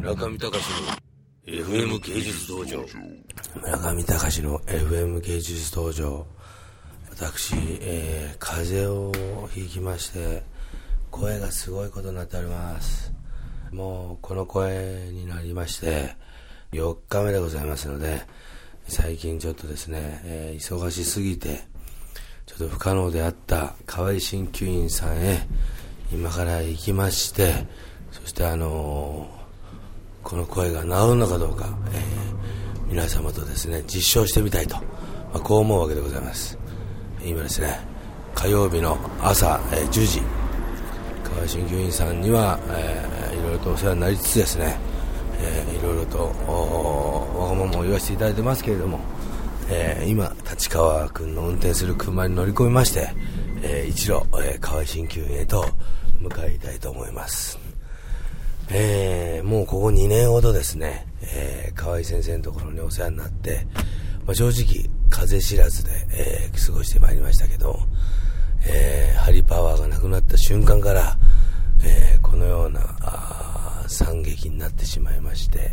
村上隆の FM 芸術道場。村上隆の FM 芸術道場。私、えー、風邪をひきまして声がすごいことになっております。もうこの声になりまして4日目でございますので最近ちょっとですね、えー、忙しすぎてちょっと不可能であった河合鍼灸院さんへ今から行きましてそしてあのー、この声が治るのかどうか、えー、皆様とですね実証してみたいと、まあ、こう思うわけでございます。今ですね。火曜日の朝、えー、10時。河合鍼灸院さんには、えー、いろいろとお世話になりつつですね、えー、いろいろとわがままを言わせていただいてますけれども、えー、今立川君の運転する車に乗り込みまして、えー、一路、えー、河合鍼灸院へと向かいたいと思います。えー、もうここ2年ほどですね、えー、河合先生のところにお世話になって、まあ、正直、風知らずで、えー、過ごしてまいりましたけど、えー、ハリパワーがなくなった瞬間から、えー、このようなあ惨劇になってしまいまして、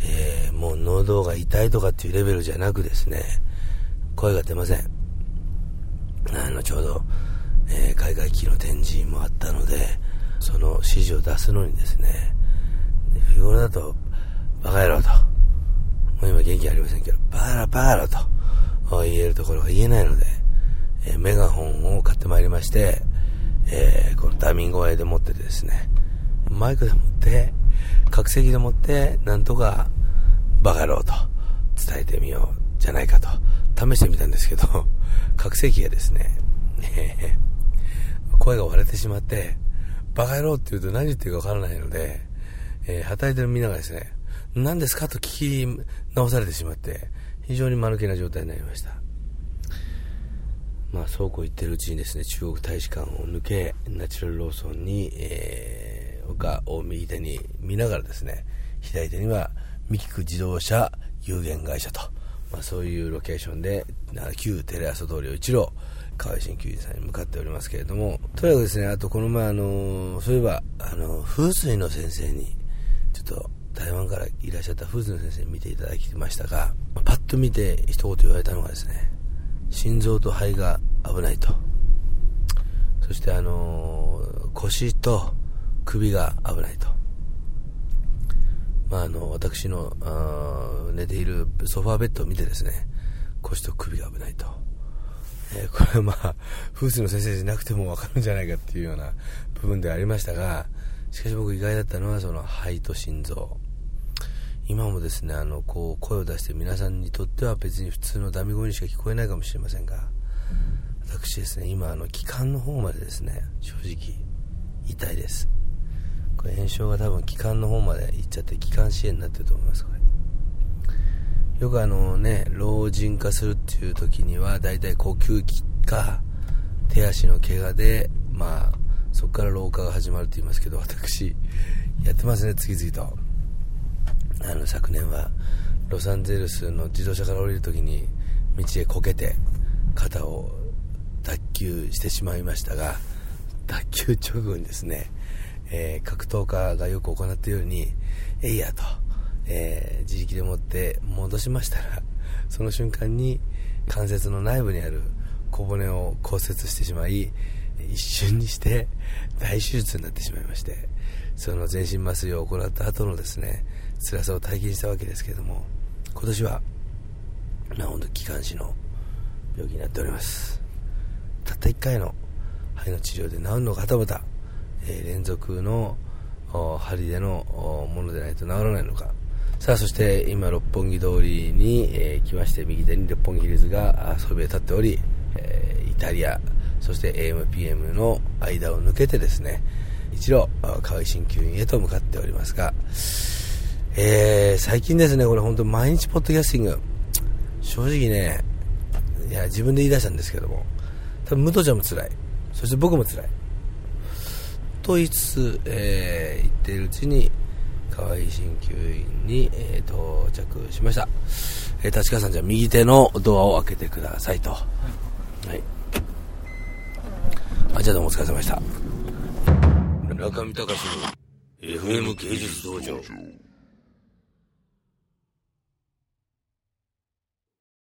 えー、もう喉が痛いとかっていうレベルじゃなくですね、声が出ません。あの、ちょうど、えー、海外機の展示もあったので、その指示を出すのにですね、日頃だと、バカ野郎と、もう今元気ありませんけど、バカラバカ野郎と。言えるところが言えないので、えー、メガホンを買ってまいりまして、えー、このダミン声で持っててですね、マイクで持って、覚醒器で持って、なんとか、バカ野郎と。伝えてみようじゃないかと、試してみたんですけど、覚醒器がですね、声が割れてしまって、バカ野郎って言うと何言ってるかわからないので、えー、働いてるみんながですね、何ですかと聞き直されてしまって、非常に間抜けな状態になりました。まあ、そうこう言ってるうちにですね、中国大使館を抜け、ナチュラルローソンに、えー、が、を右手に見ながらですね、左手には、三木自動車有限会社と、まあ、そういうロケーションで、旧テレ朝通りを一路、河合新球児さんに向かっておりますけれども、とにかくですね、あとこの前、あの、そういえば、あの、風水の先生に、ちょっと台湾からいらっしゃった風水の先生に見ていただきましたが、パッと見て一言言われたのがですね、心臓と肺が危ないと。そしてあの、腰と首が危ないと。まあ、あの、私の、寝ているソファーベッドを見てですね、腰と首が危ないと。えー、これはまあ、風水の先生じゃなくてもわかるんじゃないかっていうような部分ではありましたが、しかし僕意外だったのはその肺と心臓。今もですね、あの、こう、声を出して皆さんにとっては別に普通のダミ声にしか聞こえないかもしれませんが、私ですね、今、あの、気管の方までですね、正直、痛いです。これ炎症が多分気管の方まで行っちゃって気管支炎になってると思います、これ。よくあのね、老人化するっていう時には、だいたい呼吸器か、手足の怪我で、まあ、そこから老化が始まるって言いますけど、私、やってますね、次々と。あの、昨年は、ロサンゼルスの自動車から降りる時に、道へこけて、肩を脱臼してしまいましたが、脱臼直後にですね、えー、格闘家がよく行っているように、えいやと、えー、自力でもって戻しましたら、その瞬間に関節の内部にある小骨を骨折してしまい、一瞬にして 大手術になってしまいまして、その全身麻酔を行った後のですね、辛さを体験したわけですけれども、今年は、まあ本当気管支の病気になっております。たった1回の肺の治療で治るのがはたまた、えー、連続の針でのものでないと治らないのか、さあ、そして今、六本木通りに、えー、来まして、右手に六本木ヒルズがそびえ立っており、えー、イタリア、そして AMPM の間を抜けてですね、一路、河合鍼灸院へと向かっておりますが、えー、最近ですね、これ本当毎日ポッドキャスティング、正直ね、いや、自分で言い出したんですけども、多分、武藤ちゃんも辛い。そして僕も辛い。と言いつつ、えー、言っているうちに、河合鍼灸院に、えー、到着しました、えー、立川さんじゃあ右手のドアを開けてくださいと。はい、あじゃあどうもお疲れ様でした。中見隆の FM 芸術道場